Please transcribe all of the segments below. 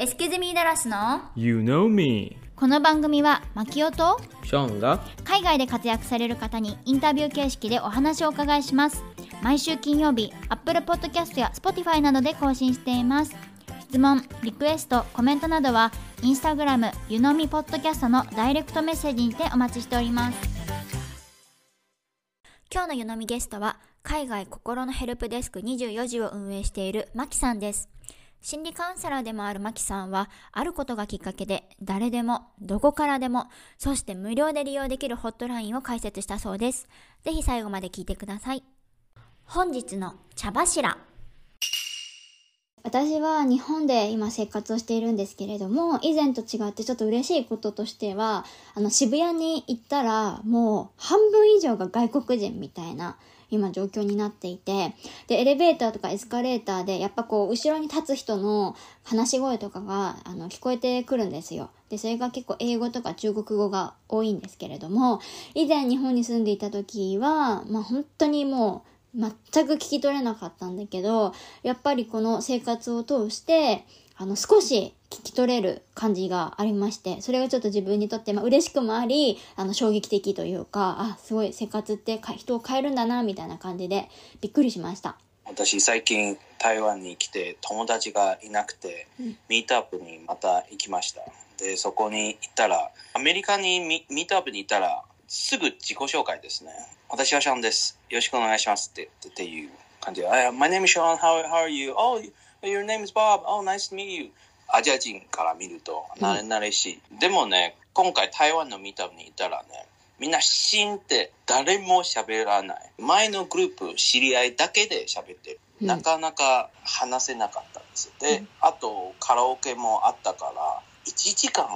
エスケズミーダラスの You know me. この番組はマキオとショーンが海外で活躍される方にインタビュー形式でお話をお伺いします。毎週金曜日 Apple Podcast や Spotify などで更新しています。質問リクエストコメントなどはインスタグラムゆのみポッドキャストのダイレクトメッセージにてお待ちしております。今日のゆのみゲストは海外心のヘルプデスク24時を運営しているマキさんです心理カウンセラーでもあるマキさんは、あることがきっかけで、誰でも、どこからでも、そして無料で利用できるホットラインを開設したそうです。ぜひ最後まで聞いてください。本日の茶柱。私は日本で今生活をしているんですけれども、以前と違ってちょっと嬉しいこととしては、あの渋谷に行ったらもう半分以上が外国人みたいな今状況になっていて、で、エレベーターとかエスカレーターで、やっぱこう、後ろに立つ人の話し声とかが、あの、聞こえてくるんですよ。で、それが結構英語とか中国語が多いんですけれども、以前日本に住んでいた時は、まあ本当にもう、全く聞き取れなかったんだけど、やっぱりこの生活を通して、あの、少し聞き取れる感じがありまして、それがちょっと自分にとって、まあ、嬉しくもあり、あの、衝撃的というか、あ、すごい生活って人を変えるんだな、みたいな感じで、びっくりしました。私最近台湾に来て友達がいなくて、うん。ミートアップにまた行きました。でそこに行ったらアメリカにミミートアップに行ったらすぐ自己紹介ですね。私はシャンです。よろしくお願いしますってっていう感じで「My name is Sean. How, how are you? Oh your name is Bob. Oh nice to meet you」アジア人から見ると慣れ慣れしい、でもね今回台湾のミートアップに行ったらねみんなシーンって誰も喋らない。前のグループ知り合いだけで喋ってる。うんなかなか話せなかったんです。で、うんあとカラオケもあったから、1時間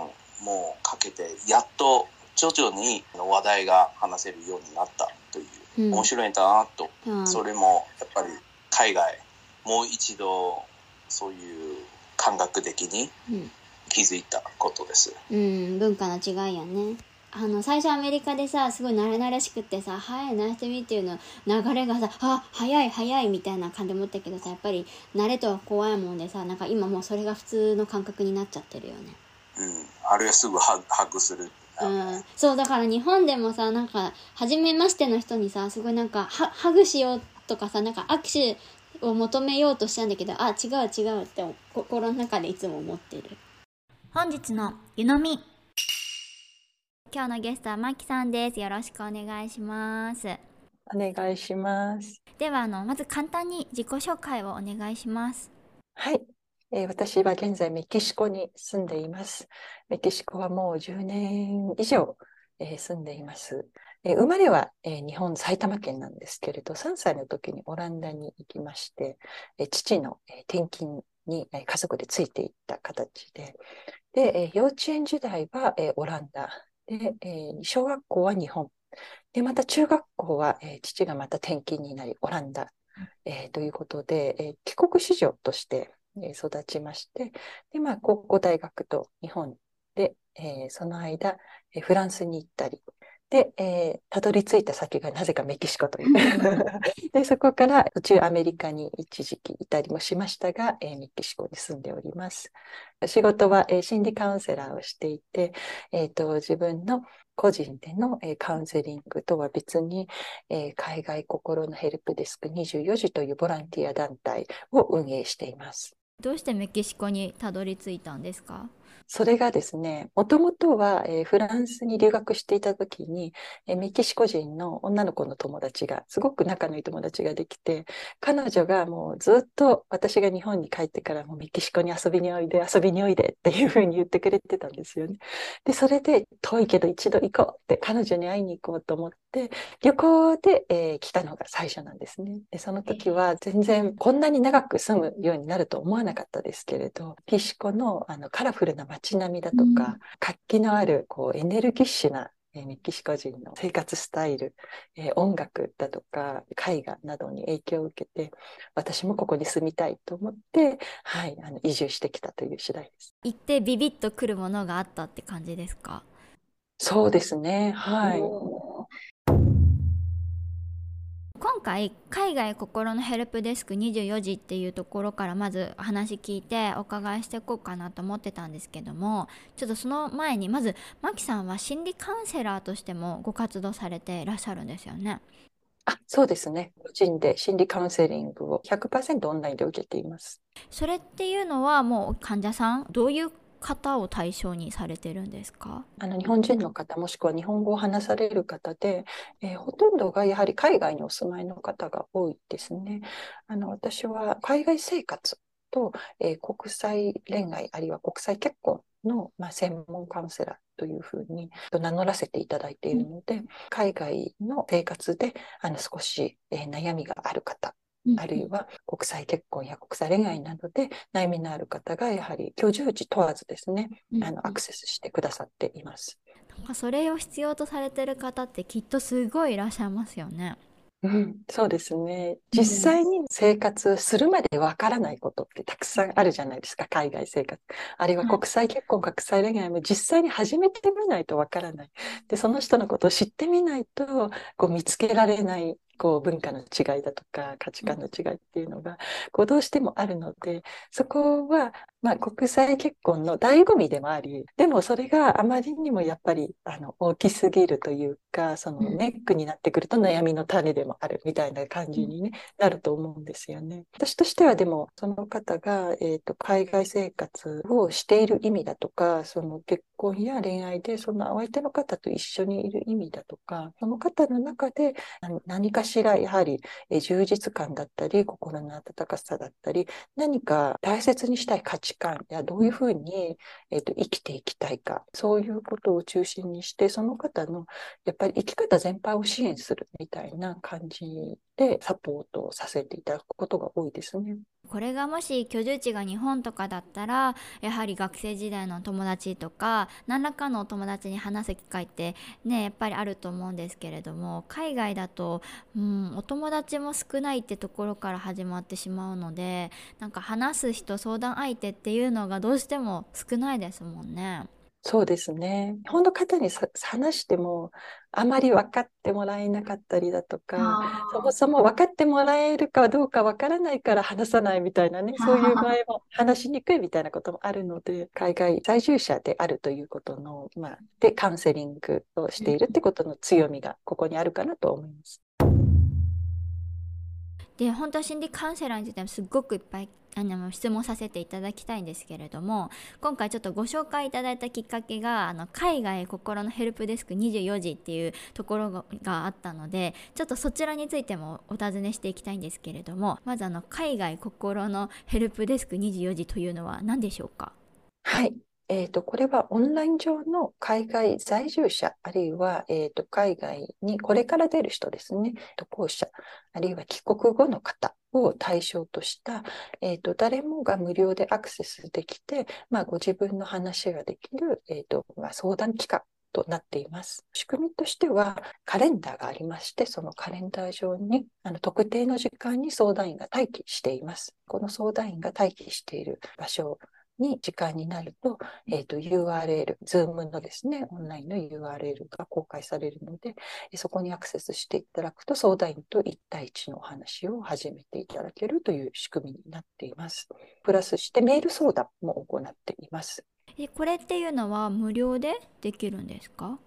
もかけてやっと徐々に話題が話せるようになったという、うん面白いんだなと。うんそれもやっぱり海外、もう一度そういう感覚的にうん気づいたことです。うん、文化の違いやね。あの、最初アメリカでさ、すごい慣れ慣れしくってさ、はい、ナイスてみっていうの流れがさ、あ、早い早いみたいな感じで思ったけどさ、やっぱり慣れとは怖いもんでさ、なんか今もうそれが普通の感覚になっちゃってるよね。うん。あるいはすぐハグする。うん、そう、だから日本でもさ、なんか、初めましての人にさ、すごいなんか、はハグしようとかさ、なんか握手を求めようとしたんだけど、あ、違う違うって心の中でいつも思ってる。本日の湯飲み。今日のゲストはマキさんです。よろしくお願いします。お願いします。では、あの、まず簡単に自己紹介をお願いします。はい、えー私は現在メキシコに住んでいます。メキシコはもう10年以上、えー住んでいます。えー生まれは、えー日本埼玉県なんですけれど、3歳の時にオランダに行きまして、えー父の、え転勤に、え家族でついていった形で、で、え幼稚園時代は、えオランダ。で、え小学校は日本。で、また中学校は、え父がまた転勤になり、オランダ、えということで、え帰国子女として、え育ちまして、で、まあ、高校、大学と日本で、えその間、えフランスに行ったり、で、えーたどり着いた先がなぜかメキシコという。で、そこから途中アメリカに一時期いたりもしましたが、えーメキシコに住んでおります。仕事は、えー心理カウンセラーをしていて、えーと、自分の個人での、えーカウンセリングとは別に、えー海外心のヘルプデスク24時というボランティア団体を運営しています。どうしてメキシコにたどり着いたんですか？それがですね、もともとは、えーフランスに留学していた時に、えーメキシコ人の女の子の友達が、すごく仲のいい友達ができて、彼女がもうずっと私が日本に帰ってからもうメキシコに遊びにおいで、遊びにおいでっていうふうに言ってくれてたんですよね。で、それで遠いけど一度行こうって彼女に会いに行こうと思って、旅行で、えー来たのが最初なんですね。で、その時は全然こんなに長く住むようになると思わなかったですけれど、メキシコのあのカラフルな街並みだとか、うん活気のあるこうエネルギッシュなえーメキシコ人の生活スタイル、えー音楽だとか絵画などに影響を受けて、私もここに住みたいと思って、はい、あの移住してきたという次第です。行ってビビッとくるものがあったって感じですか？そうですね、はい。今回海外心のヘルプデスク24時っていうところからまず話聞いてお伺いしていこうかなと思ってたんですけどもちょっとその前にまずマキさんは心理カウンセラーとしてもご活動されていらっしゃるんですよね。あ、そうですね。個人で心理カウンセリングを100%オンラインで受けています。それっていうのはもう患者さんどういう方を対象にされてるんですか？あの日本人の方もしくは日本語を話される方で、えーほとんどがやはり海外にお住まいの方が多いですね。あの私は海外生活と、えー国際恋愛あるいは国際結婚の、まあ、専門カウンセラーというふうに名乗らせていただいているので、海外の生活であの少し、えー悩みがある方あるいは国際結婚や国際恋愛などで悩みのある方がやはり居住地問わずですね、うんあのアクセスしてくださっています。なんかそれを必要とされてる方ってきっとすごいいらっしゃいますよね。うん、そうですね。実際に生活するまでわからないことってたくさんあるじゃないですか、海外生活。あるいは国際結婚、国際恋愛も実際に始めてみないとわからない。で、その人のことを知ってみないと、こう見つけられない、こう文化の違いだとか価値観の違いっていうのが、こうどうしてもあるので、そこは、まあ、国際結婚の醍醐味でもあり、でもそれがあまりにもやっぱりあの大きすぎるというか、そのうん。ネックになってくると悩みの種でもあるみたいな感じに、ねなると思うんですよね。私としてはでも、その方が、えーと海外生活をしている意味だとか、その結婚や恋愛でそのお相手の方と一緒にいる意味だとか、その方の中で何かしらやはり充実感だったり、心の温かさだったり、何か大切にしたい価値観やどういうふうに、えーと生きていきたいか、そういうことを中心にして、その方のやっぱり生き方全般を支援するみたいな感じでサポートをさせていただくことが多いですね。これがもし居住地が日本とかだったらやはり学生時代の友達とか何らかの友達に話す機会ってねやっぱりあると思うんですけれども海外だと、うん、お友達も少ないってところから始まってしまうのでなんか話す人相談相手っていうのがどうしても少ないですもんね。そうですね。日本の方にさ話しても、あまり分かってもらえなかったりだとか、そもそも分かってもらえるかどうか分からないから話さないみたいなね、そういう場合も話しにくいみたいなこともあるので、海外在住者であるということの、まあ、で、カウンセリングをしているってことの強みがここにあるかなと思います。で本当は心理カウンセラーについてもすっごくいっぱいあの質問させていただきたいんですけれども今回ちょっとご紹介いただいたきっかけがあの海外心のヘルプデスク24時っていうところがあったのでちょっとそちらについてもお尋ねしていきたいんですけれどもまずあの海外心のヘルプデスク24時というのは何でしょうか？はい。えーと、これはオンライン上の海外在住者、あるいは、えーと、海外にこれから出る人ですね、渡航者、あるいは帰国後の方を対象とした、えーと、誰もが無料でアクセスできて、まあ、ご自分の話ができる、えーとまあ、相談機関となっています。仕組みとしては、カレンダーがありまして、そのカレンダー上にあの特定の時間に相談員が待機しています。この相談員が待機している場所に時間になると、えっ、と、URL、Zoom のですね、オンラインの URL が公開されるので、えそこにアクセスしていただくと、相談員と1対1のお話を始めていただけるという仕組みになっています。プラスしてメール相談も行っています。えこれっていうのは無料でできるんですか？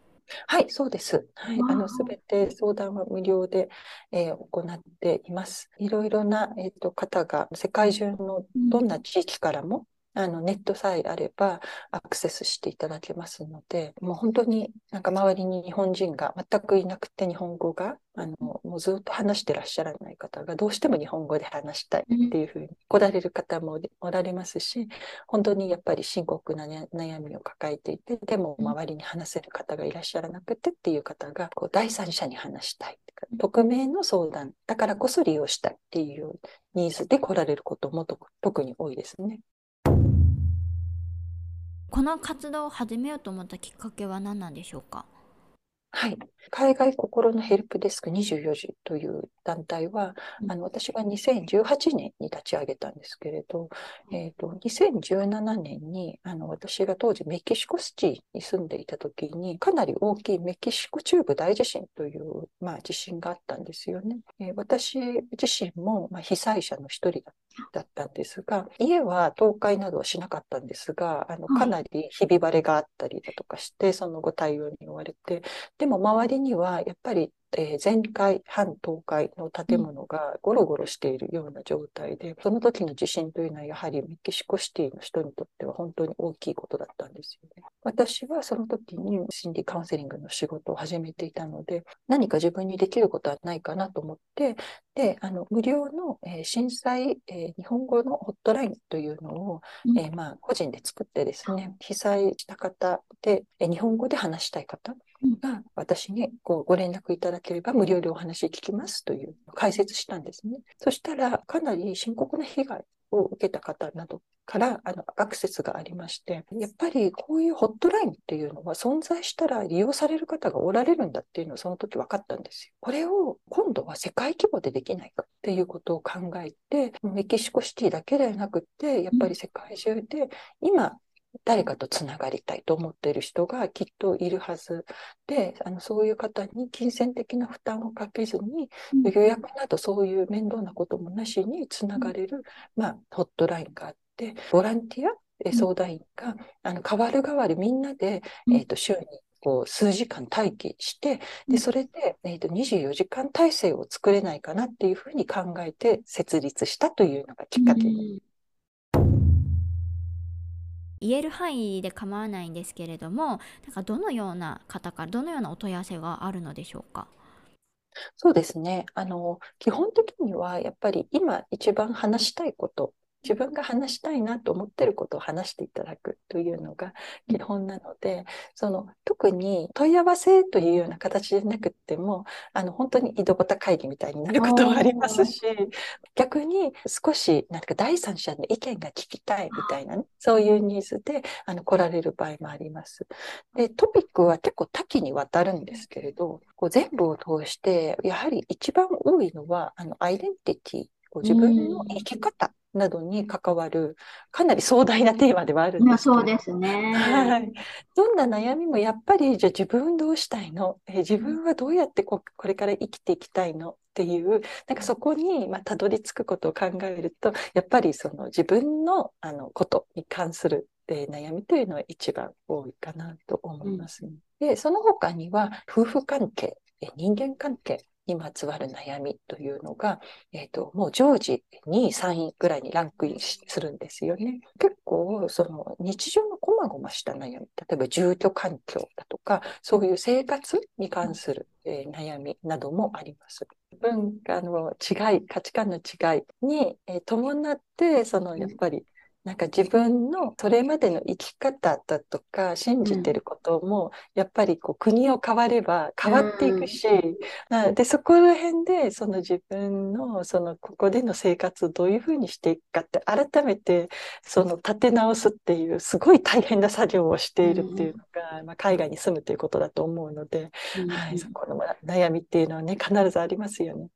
はい、そうです。はい、あの、すべて相談は無料で、えー行っています。いろいろな、えっと、方が世界中のどんな地域からも、あの、ネットさえあればアクセスしていただけますので、もう本当になんか周りに日本人が全くいなくて日本語が、あの、もうずっと話してらっしゃらない方がどうしても日本語で話したいっていうふうに来られる方もおられますし、本当にやっぱり深刻な、ね、悩みを抱えていて、でも周りに話せる方がいらっしゃらなくてっていう方が、こう第三者に話したい。匿名の相談だからこそ利用したいっていうニーズで来られることもと特に多いですね。この活動を始めようと思ったきっかけは何なんでしょうか？はい。海外心のヘルプデスク24時という団体は、うんあの、私が2018年に立ち上げたんですけれど、えっと、2017年に、あの、私が当時メキシコシティに住んでいた時に、かなり大きいメキシコ中部大地震という、まあ、地震があったんですよね。えー私自身も、まあ、被災者の一人だだったんですが、家は倒壊などはしなかったんですが、あの、はいかなりひび割れがあったりだとかして、その後対応に追われて、でも周りにはやっぱり、えー全壊、半倒壊の建物がゴロゴロしているような状態で、その時の地震というのはやはりメキシコシティの人にとっては本当に大きいことだったんですよね。私はその時に心理カウンセリングの仕事を始めていたので、何か自分にできることはないかなと思って、で、あの、無料の、えー震災、えー日本語のホットラインというのを、うんえーまあ、個人で作ってですね、被災した方で、えー日本語で話したい方が私にこうご連絡いただければ無料でお話聞きますという解説したんですね。そしたら、かなり深刻な被害を受けた方などからあのアクセスがありまして、やっぱりこういうホットラインっていうのは存在したら利用される方がおられるんだっていうのをその時分かったんですよ。これを今度は世界規模でできないかっていうことを考えて、メキシコシティだけではなくて、やっぱり世界中で今、誰かとつながりたいと思っている人がきっといるはずで、あのそういう方に金銭的な負担をかけずに、うん。予約などそういう面倒なこともなしにつながれる、まあ、ホットラインがあって、ボランティア、相談員が、あの、代わる代わるみんなで、うん。えっと、週にこう数時間待機して、で、うん。それで、えっと、24時間体制を作れないかなっていうふうに考えて設立したというのがきっかけ。に言える範囲で構わないんですけれどもなんかどのような方からどのようなお問い合わせがあるのでしょうか？そうですね。あの、基本的にはやっぱり今一番話したいこと、自分が話したいなと思ってることを話していただくというのが基本なので、その特に問い合わせというような形でなくっても、あの本当に井戸端会議みたいになることもありますし、逆に少しなんか第三者の意見が聞きたいみたいなね、そういうニーズであの来られる場合もあります。で、トピックは結構多岐にわたるんですけれど、こう全部を通して、やはり一番多いのは、あの、アイデンティティ、こう自分の生き方などに関わる、かなり壮大なテーマではあるんですけれどすね。はい。どんな悩みもやっぱり、じゃあ自分どうしたいの？えー自分はどうやってここれから生きていきたいの？っていう、なんかそこに、まあ、たどり着くことを考えると、やっぱりその自分の、あの、ことに関する、えー悩みというのは一番多いかなと思います。ね。で、その他には、夫婦関係、えー人間関係にまつわる悩みというのが、えっと、もう常時2位、3位ぐらいにランクインするんですよね。結構、その日常のこまごました悩み、例えば住居環境だとか、そういう生活に関する、えー悩みなどもあります。文化の違い、価値観の違いに、えー伴って、そのやっぱり、なんか自分のそれまでの生き方だとか信じてることもやっぱりこう国を変われば変わっていくし、あでそこら辺でその自分のそのここでの生活をどういうふうにしていくかって改めてその立て直すっていうすごい大変な作業をしているっていうのが、まあ、海外に住むということだと思うので、はい、そこの悩みっていうのはね必ずありますよね。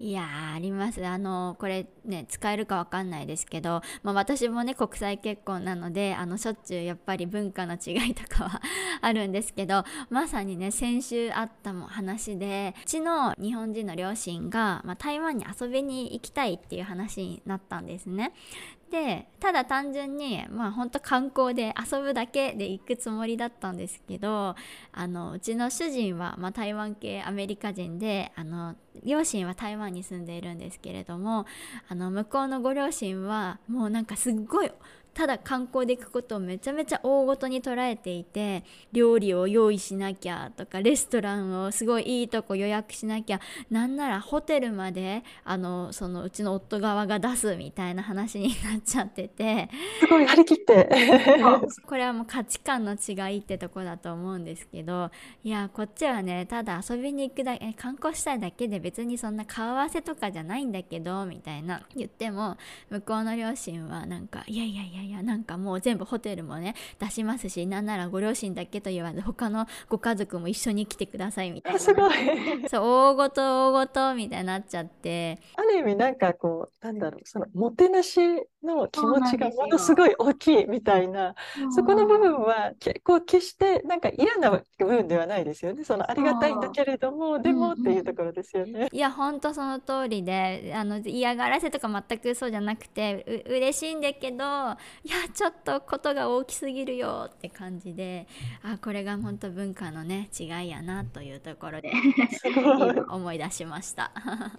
いやーありますあのこれね使えるかわかんないですけど、まあ、私もね国際結婚なのであのしょっちゅうやっぱり文化の違いとかは あるんですけどまさにね先週あったも話でうちの日本人の両親が、まあ、台湾に遊びに行きたいっていう話になったんですね。でただ単純にまあ本当観光で遊ぶだけで行くつもりだったんですけどあのうちの主人は、まあ、台湾系アメリカ人であの両親は台湾に住んでいるんですけれどもあの向こうのご両親はもうなんかすっごいただ観光で行くことをめちゃめちゃ大ごとに捉えていて料理を用意しなきゃとかレストランをすごいいいとこ予約しなきゃなんならホテルまであのそのうちの夫側が出すみたいな話になっちゃっててすごい張り切って。これはもう価値観の違いってとこだと思うんですけどいやこっちはねただ遊びに行くだけ観光したいだけで別にそんな顔合わせとかじゃないんだけどみたいな言っても向こうの両親はなんかいやいやいやいいやなんかもう全部ホテルもね出しますしなんならご両親だけと言わず他のご家族も一緒に来てくださいみたいなすごい。そう大ごと大ごとみたいになっちゃってある意味なんかこう、なんだろう、そのもてなしの気持ちがものすごい大きいみたいな、そこの部分は結構決してなんか嫌な部分ではないですよね。そのありがたいんだけれども、でもっていうところですよね。いやほんとその通りであの嫌がらせとか全くそうじゃなくてう嬉しいんだけどいやちょっとことが大きすぎるよって感じであこれが本当文化のね違いやなというところで。思い出しました。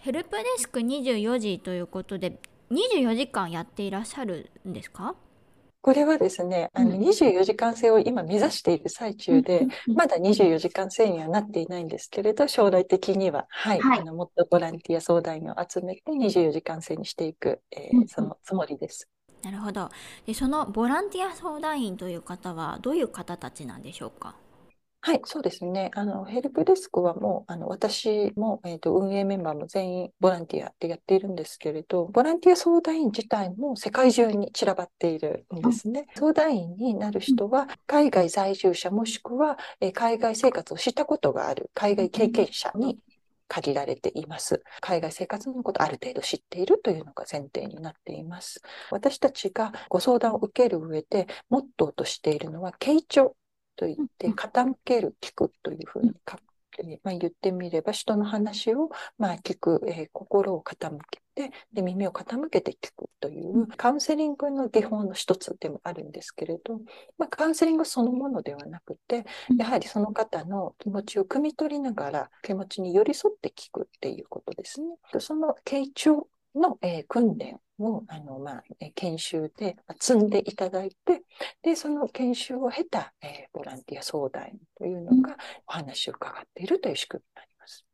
ヘルプデスク24時ということで24時間やっていらっしゃるんですか？これはですね、あのうん。24時間制を今目指している最中で、まだ24時間制にはなっていないんですけれど、将来的には、はい、はい。あのもっとボランティア相談員を集めて24時間制にしていく、えーうんうん。そのつもりです。なるほど。でそのボランティア相談員という方はどういう方たちなんでしょうか？はい、そうですね。あの、ヘルプデスクはもう、あの、私も、えっと、運営メンバーも全員ボランティアでやっているんですけれど、ボランティア相談員自体も世界中に散らばっているんですね。相談員になる人は、海外在住者もしくは、えー海外生活をしたことがある海外経験者に限られています。海外生活のことをある程度知っているというのが前提になっています。私たちがご相談を受ける上で、モットーとしているのは、傾聴と言って、傾ける、聞くというふうにか、えーまあ、言ってみれば、人の話を、まあ、聞く、えー心を傾けてで、耳を傾けて聞くというカウンセリングの技法の一つでもあるんですけれど、まあ、カウンセリングそのものではなくて、やはりその方の気持ちを汲み取りながら、気持ちに寄り添って聞くっていうことですね。その傾聴の、えー訓練をあの、まあ、えー研修でまあ積んでいただいて、で、その研修を経た、えーボランティア相談員というのがお話を伺っているという仕組みになります。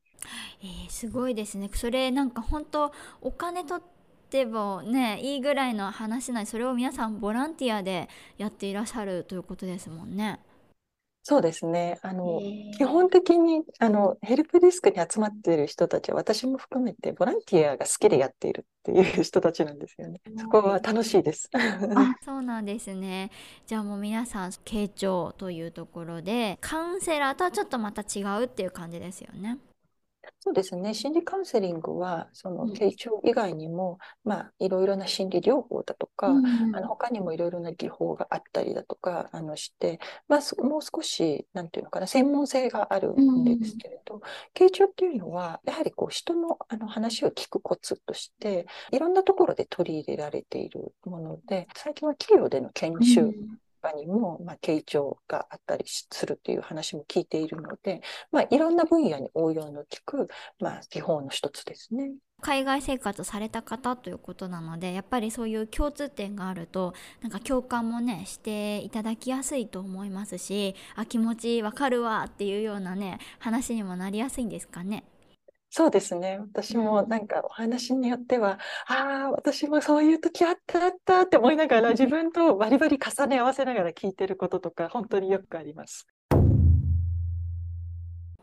えーすごいですねそれなんか本当お金取ってもねいいぐらいの話ないそれを皆さんボランティアでやっていらっしゃるということですもんね。そうですね。あの、基本的に、あの、ヘルプデスクに集まっている人たちは、私も含めて、ボランティアが好きでやっているっていう人たちなんですよね。そこは楽しいです。あ そうなんですねじゃあもう皆さん傾聴というところでカウンセラーとはちょっとまた違うっていう感じですよね。そうですね。心理カウンセリングは、その、うん。傾聴以外にも、まあ、いろいろな心理療法だとか、あの他にもいろいろな技法があったりだとかあのして、まあ、そもう少しなんていうのかな専門性があるんですけれど、傾聴っていうのはやはりこう人のあの話を聞くコツとしていろんなところで取り入れられているもので最近は企業での研修とかにも、まあ、傾聴があったりするっていう話も聞いているので、まあ、いろんな分野に応用の効く、まあ、技法の一つですね。海外生活された方ということなのでやっぱりそういう共通点があるとなんか共感もねしていただきやすいと思いますしあ気持ちわかるわっていうようなね話にもなりやすいんですかね。そうですね。私もなんかお話によっては、ああ、私もそういう時あったあったって思いながら 自分とバリバリ重ね合わせながら聞いてることとか本当によくあります。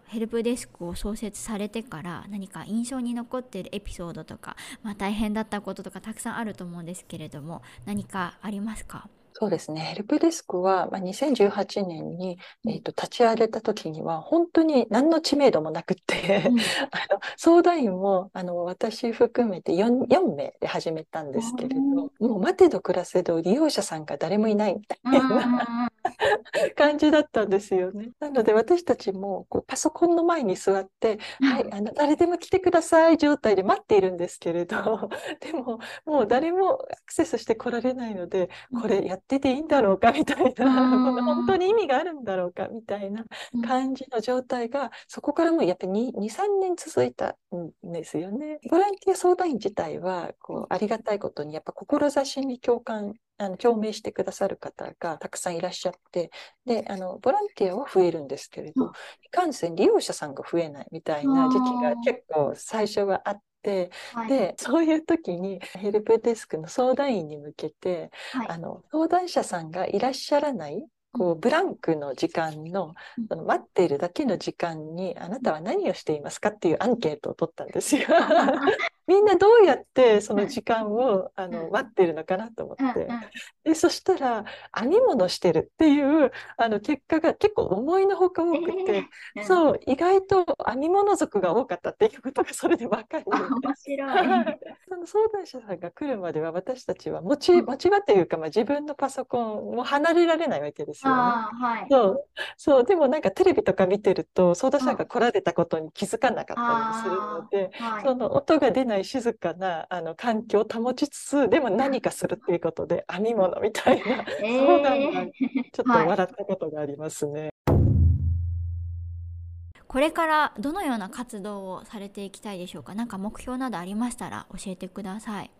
ヘルプデスクを創設されてから何か印象に残っているエピソードとか、まあ、大変だったこととかたくさんあると思うんですけれども何かありますか？そうですね。ヘルプデスクは、まあ、2018年に、えーと立ち上げた時には本当に何の知名度もなくって、うんあの相談員もあの私含めて 4, 4名で始めたんですけれど、もう待てど暮らせど利用者さんが誰もいないみたいな。感じだったんですよね。なので私たちもこうパソコンの前に座って、はい、あの誰でも来てください状態で待っているんですけれど、でももう誰もアクセスして来られないので、これやってていいんだろうかみたいな、うん。この本当に意味があるんだろうかみたいな感じの状態が、そこからもうやっぱり2、2 3年続いたんですよね。ボランティア相談員自体はこうありがたいことにやっぱ志に共感あの共鳴してくださる方がたくさんいらっしゃってであのボランティアは増えるんですけれど、うん。いかんせん利用者さんが増えないみたいな時期が結構最初はあって、はい。でそういう時にヘルプデスクの相談員に向けて、はい。あの相談者さんがいらっしゃらないこうブランクの時間のうん。その待っているだけの時間にあなたは何をしていますかっていうアンケートを取ったんですよ。みんなどうやってその時間をあの待ってるのかなと思って。で、そしたら、編み物してるっていうあの結果が結構思いのほか多くて、うんそう、意外と編み物族が多かったっていうことがそれで分かり、あ面白い。その相談者さんが来るまでは私たちは持ち、持ち場というか、まあ、自分のパソコンも離れられないわけですよね。はい。そう、そう、でもなんかテレビとか見てると相談者が来られたことに気づかなかったりするので、はい。その音が出ない静かなあの環境を保ちつつ、でも何かするっていうことで 編み物みたいなえ相談がーちょっと笑ったことがありますね。これからどのような活動をされていきたいでしょうか？何か目標などありましたら教えてください。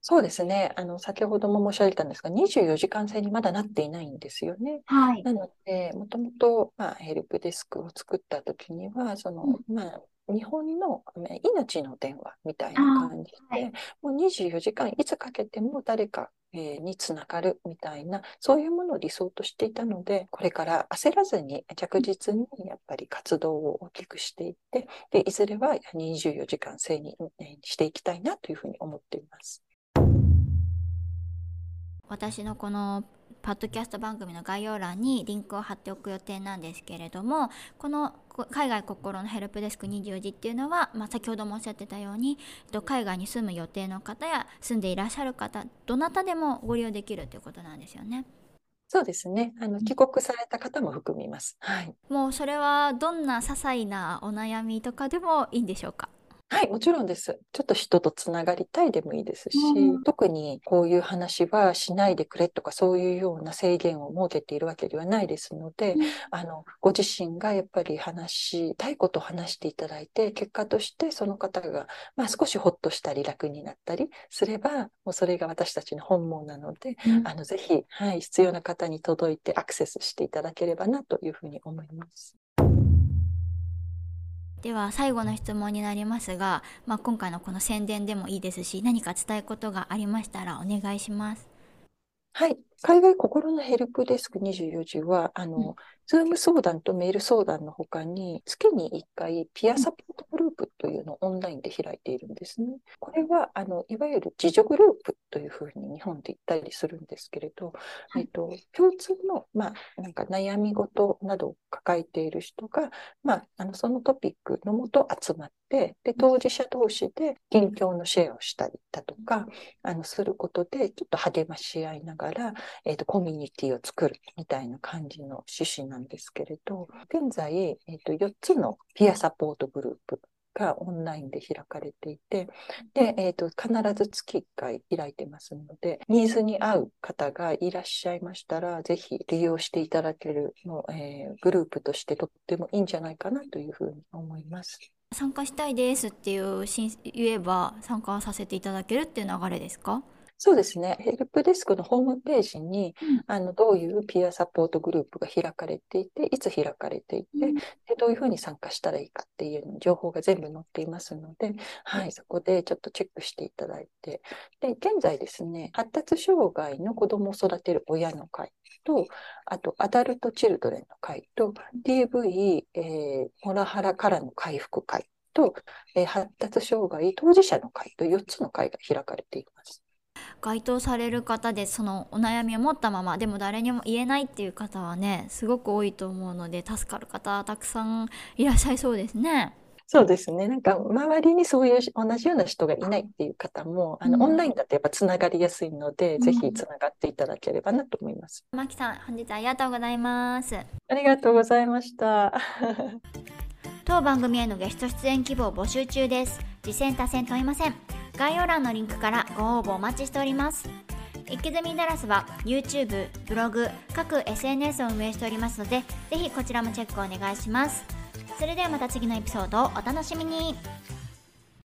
そうですね。あの、先ほども申し上げたんですが、24時間制にまだなっていないんですよね。はい。なので、もともと、まあ、ヘルプデスクを作った時には、その、まあ、日本のまあ命の電話みたいな感じあーで、もう24時間いつかけても誰かえーにつながるみたいな、そういうものを理想としていたので、これから焦らずに着実にやっぱり活動を大きくしていって、で、いずれは24時間制にえーしていきたいなというふうに思っています。私のこのパッドキャスト番組の概要欄にリンクを貼っておく予定なんですけれどもこのこ海外心のヘルプデスク24時っていうのは、まあ、先ほどもおっしゃってたようにえっと海外に住む予定の方や住んでいらっしゃる方どなたでもご利用できるということなんですよね。そうですね。あの、帰国された方も含みます。はい。もうそれはどんな些細なお悩みとかでもいいんでしょうか？はい、もちろんです。ちょっと人とつながりたいでもいいですし、うん特にこういう話はしないでくれとかそういうような制限を設けているわけではないですので、うんあの、ご自身がやっぱり話したいことを話していただいて、結果としてその方が、まあ、少しほっとしたり楽になったりすれば、もうそれが私たちの本望なので、あの、ぜひ、はい、必要な方に届いてアクセスしていただければなというふうに思います。では最後の質問になりますが、まあ、今回のこの宣伝でもいいですし何か伝えることがありましたらお願いします。はい。海外心のヘルプデスク24時は、あの、ズーム相談とメール相談の他に、月に1回、ピアサポートというのをオンラインで開いているんですね。これは、あの、いわゆる自助グループというふうに日本で言ったりするんですけれど、はいえっと、共通の、まあ、なんか悩み事などを抱えている人が、まあ、あの、そのトピックのもと集まって、で、当事者同士で近況のシェアをしたりだとか、あの、することで、ちょっと励まし合いながら、えっと、コミュニティを作るみたいな感じの趣旨なんですけれど、現在、えっと、4つのピアサポートグループがオンラインで開かれていて、で、えっと、必ず月1回開いてますので、ニーズに合う方がいらっしゃいましたら、ぜひ利用していただけるの、えーグループとしてとってもいいんじゃないかなというふうに思います。参加したいですっていう申言えば参加させていただけるっていう流れですか？そうですね。ヘルプデスクのホームページに、うん。あの、どういうピアサポートグループが開かれていて、いつ開かれていて、うん。で、どういうふうに参加したらいいかっていう情報が全部載っていますので、はい、そこでちょっとチェックしていただいて、で、現在ですね、発達障害の子供を育てる親の会と、あと、アダルト・チルドレンの会と、DV、えーモラハラからの回復会と、えー発達障害当事者の会と4つの会が開かれています。該当される方でそのお悩みを持ったままでも誰にも言えないっていう方はねすごく多いと思うので助かる方たくさんいらっしゃいそうですね。そうですね。なんか、周りにそういう同じような人がいないっていう方も、あの、うんオンラインだとやっぱつながりやすいので、うんぜひつながっていただければなと思います。マキさん本日はありがとうございます。ありがとうございました。当番組へのゲスト出演希望募集中です。次戦多戦問いません。概要欄のリンクからご応募お待ちしております。イキズミダラスは YouTube、ブログ、各 SNS を運営しておりますのでぜひこちらもチェックお願いします。それではまた次のエピソードをお楽しみに。